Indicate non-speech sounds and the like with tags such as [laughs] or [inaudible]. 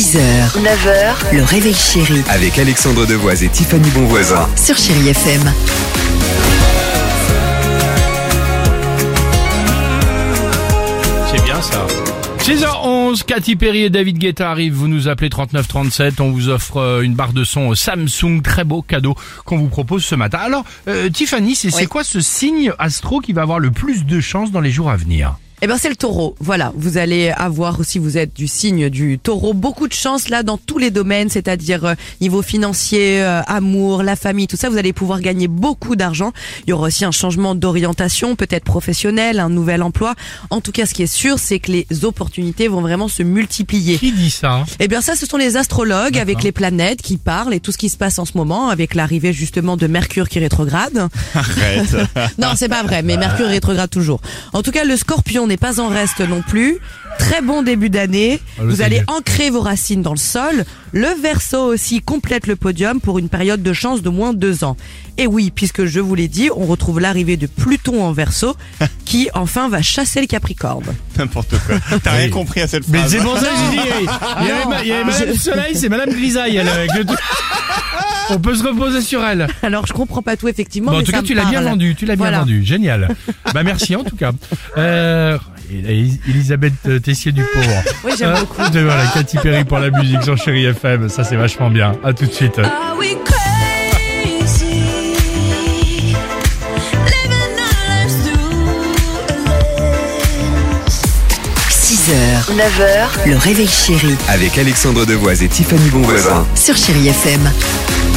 6h, 9h, le réveil chéri Avec Alexandre Devoise et Tiffany Bonvoisin. sur Chérie FM. C'est bien ça. 6h11, Cathy Perry et David Guetta arrivent, vous nous appelez 3937, on vous offre euh, une barre de son Samsung, très beau cadeau qu'on vous propose ce matin. Alors, euh, Tiffany, c'est c'est quoi ce signe astro qui va avoir le plus de chance dans les jours à venir? Eh ben c'est le taureau. Voilà, vous allez avoir si vous êtes du signe du taureau beaucoup de chance là dans tous les domaines, c'est-à-dire euh, niveau financier, euh, amour, la famille, tout ça, vous allez pouvoir gagner beaucoup d'argent. Il y aura aussi un changement d'orientation, peut-être professionnel, un nouvel emploi. En tout cas, ce qui est sûr, c'est que les opportunités vont vraiment se multiplier. Qui dit ça Eh bien ça, ce sont les astrologues avec les planètes qui parlent et tout ce qui se passe en ce moment avec l'arrivée justement de Mercure qui rétrograde. Arrête. [laughs] Non, c'est pas vrai, mais Mercure rétrograde toujours. En tout cas, le Scorpion n'est pas en reste non plus. Très bon début d'année. Ah, Vous allez ancrer vos racines dans le sol. Le Verseau aussi complète le podium pour une période de chance de moins de deux ans. Et oui, puisque je vous l'ai dit, on retrouve l'arrivée de Pluton en Verseau, [laughs] qui enfin va chasser le Capricorne. N'importe quoi. T'as rien compris à cette Mais phrase. c'est pour ça que j'ai dit, hey, il y avait, ma- il y avait Madame Soleil, c'est Madame Grisaille, elle, avec le. [laughs] On peut se reposer sur elle. [laughs] Alors je comprends pas tout effectivement. Bon, en mais tout ça cas, me tu l'as bien parle. vendu, tu l'as bien vendu, génial. bah merci en tout cas. Euh, et- Elisabeth Tessier du pauvre. Oui, j'aime Euh, beaucoup. de- voilà, Katy Perry pour la musique sur Chéri FM, ça c'est vachement bien. À tout de suite. Are we crazy? Living our lives through a lens. 6h, 9h, le réveil chéri Avec Alexandre Devoise et Tiffany Bonvoisin. sur Chérie FM.